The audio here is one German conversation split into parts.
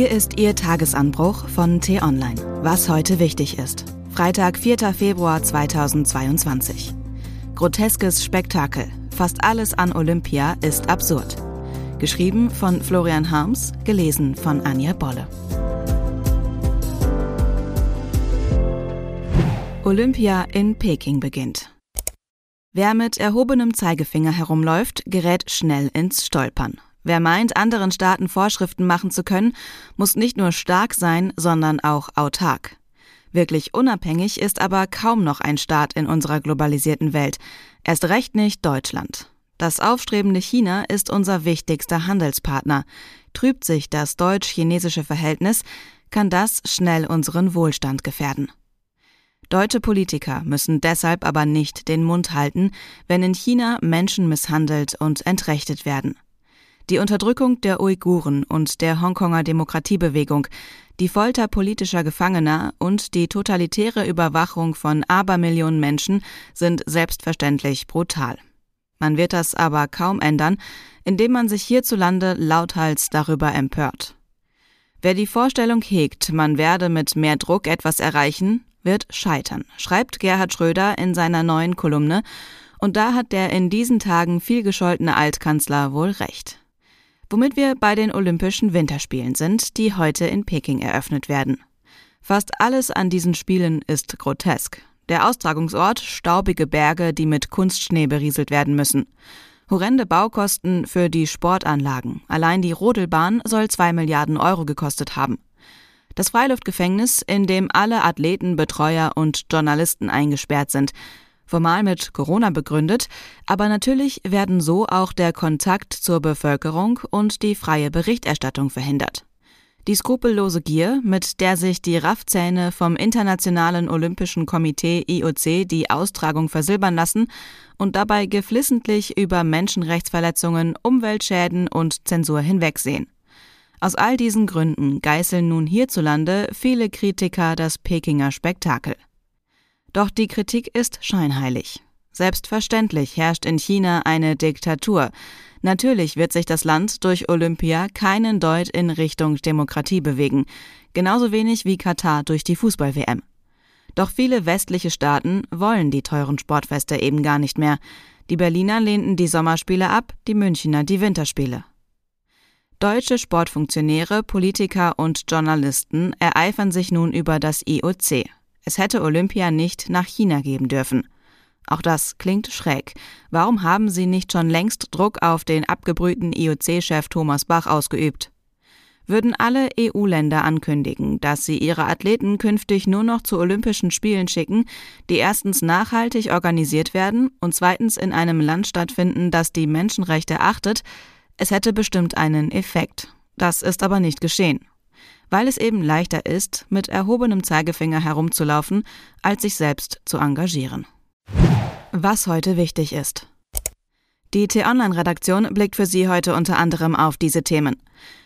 Hier ist Ihr Tagesanbruch von T-Online. Was heute wichtig ist. Freitag, 4. Februar 2022. Groteskes Spektakel. Fast alles an Olympia ist absurd. Geschrieben von Florian Harms, gelesen von Anja Bolle. Olympia in Peking beginnt. Wer mit erhobenem Zeigefinger herumläuft, gerät schnell ins Stolpern. Wer meint, anderen Staaten Vorschriften machen zu können, muss nicht nur stark sein, sondern auch autark. Wirklich unabhängig ist aber kaum noch ein Staat in unserer globalisierten Welt, erst recht nicht Deutschland. Das aufstrebende China ist unser wichtigster Handelspartner. Trübt sich das deutsch-chinesische Verhältnis, kann das schnell unseren Wohlstand gefährden. Deutsche Politiker müssen deshalb aber nicht den Mund halten, wenn in China Menschen misshandelt und entrechtet werden. Die Unterdrückung der Uiguren und der Hongkonger Demokratiebewegung, die Folter politischer Gefangener und die totalitäre Überwachung von Abermillionen Menschen sind selbstverständlich brutal. Man wird das aber kaum ändern, indem man sich hierzulande lauthals darüber empört. Wer die Vorstellung hegt, man werde mit mehr Druck etwas erreichen, wird scheitern, schreibt Gerhard Schröder in seiner neuen Kolumne, und da hat der in diesen Tagen viel gescholtene Altkanzler wohl recht. Womit wir bei den Olympischen Winterspielen sind, die heute in Peking eröffnet werden. Fast alles an diesen Spielen ist grotesk. Der Austragungsort, staubige Berge, die mit Kunstschnee berieselt werden müssen. Horrende Baukosten für die Sportanlagen. Allein die Rodelbahn soll zwei Milliarden Euro gekostet haben. Das Freiluftgefängnis, in dem alle Athleten, Betreuer und Journalisten eingesperrt sind. Formal mit Corona begründet, aber natürlich werden so auch der Kontakt zur Bevölkerung und die freie Berichterstattung verhindert. Die skrupellose Gier, mit der sich die Raffzähne vom Internationalen Olympischen Komitee IOC die Austragung versilbern lassen und dabei geflissentlich über Menschenrechtsverletzungen, Umweltschäden und Zensur hinwegsehen. Aus all diesen Gründen geißeln nun hierzulande viele Kritiker das Pekinger Spektakel. Doch die Kritik ist scheinheilig. Selbstverständlich herrscht in China eine Diktatur. Natürlich wird sich das Land durch Olympia keinen Deut in Richtung Demokratie bewegen, genauso wenig wie Katar durch die Fußball-WM. Doch viele westliche Staaten wollen die teuren Sportfeste eben gar nicht mehr. Die Berliner lehnten die Sommerspiele ab, die Münchner die Winterspiele. Deutsche Sportfunktionäre, Politiker und Journalisten ereifern sich nun über das IOC. Es hätte Olympia nicht nach China geben dürfen. Auch das klingt schräg. Warum haben sie nicht schon längst Druck auf den abgebrühten IOC-Chef Thomas Bach ausgeübt? Würden alle EU-Länder ankündigen, dass sie ihre Athleten künftig nur noch zu Olympischen Spielen schicken, die erstens nachhaltig organisiert werden und zweitens in einem Land stattfinden, das die Menschenrechte achtet, es hätte bestimmt einen Effekt. Das ist aber nicht geschehen. Weil es eben leichter ist, mit erhobenem Zeigefinger herumzulaufen, als sich selbst zu engagieren. Was heute wichtig ist. Die T-Online-Redaktion blickt für Sie heute unter anderem auf diese Themen.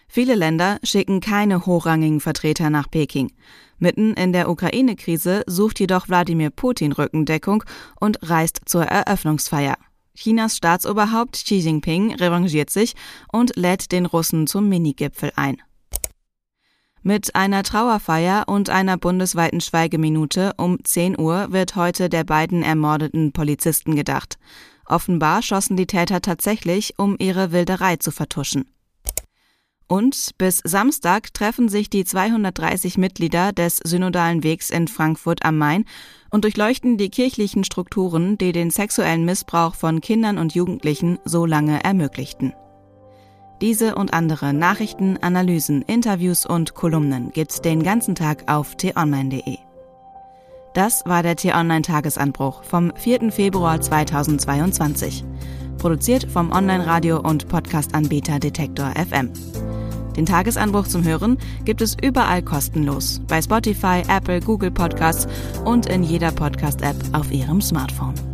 Viele Länder schicken keine hochrangigen Vertreter nach Peking. Mitten in der Ukraine-Krise sucht jedoch Wladimir Putin Rückendeckung und reist zur Eröffnungsfeier. Chinas Staatsoberhaupt Xi Jinping revanchiert sich und lädt den Russen zum Minigipfel ein. Mit einer Trauerfeier und einer bundesweiten Schweigeminute um 10 Uhr wird heute der beiden ermordeten Polizisten gedacht. Offenbar schossen die Täter tatsächlich, um ihre Wilderei zu vertuschen. Und bis Samstag treffen sich die 230 Mitglieder des Synodalen Wegs in Frankfurt am Main und durchleuchten die kirchlichen Strukturen, die den sexuellen Missbrauch von Kindern und Jugendlichen so lange ermöglichten. Diese und andere Nachrichten, Analysen, Interviews und Kolumnen gibt's den ganzen Tag auf t-online.de. Das war der T-Online-Tagesanbruch vom 4. Februar 2022. Produziert vom Online-Radio- und Podcast-Anbieter Detektor FM. Den Tagesanbruch zum Hören gibt es überall kostenlos. Bei Spotify, Apple, Google Podcasts und in jeder Podcast-App auf Ihrem Smartphone.